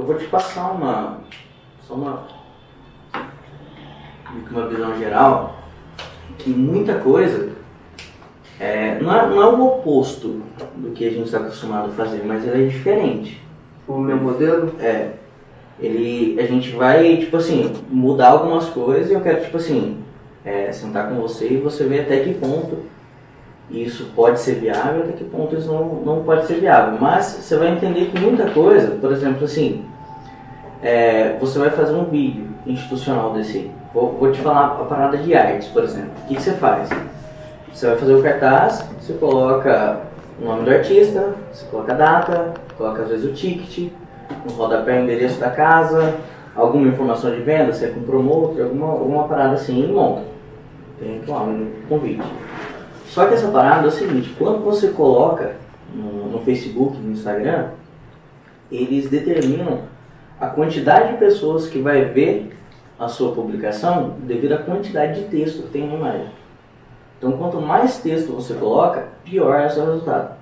eu vou te passar uma. Só uma. Uma visão geral. Que muita coisa. É, não, é, não é o oposto do que a gente está acostumado a fazer, mas ele é diferente. O meu modelo? É. Ele. A gente vai, tipo assim, mudar algumas coisas e eu quero, tipo assim, é, sentar com você e você ver até que ponto isso pode ser viável, até que ponto isso não, não pode ser viável. Mas você vai entender que muita coisa, por exemplo, assim, é, você vai fazer um vídeo institucional desse. Vou, vou, te falar a parada de artes, por exemplo. O que, que você faz? Você vai fazer o cartaz, você coloca o nome do artista, você coloca a data, coloca às vezes o ticket, no rodapé o endereço da casa, alguma informação de venda, se é com promotor, alguma, alguma parada assim e monta. Tem lá um convite. Só que essa parada é o seguinte, quando você coloca no, no Facebook, no Instagram, eles determinam a quantidade de pessoas que vai ver a sua publicação devido à quantidade de texto que tem na imagem. Então, quanto mais texto você coloca, pior é o seu resultado.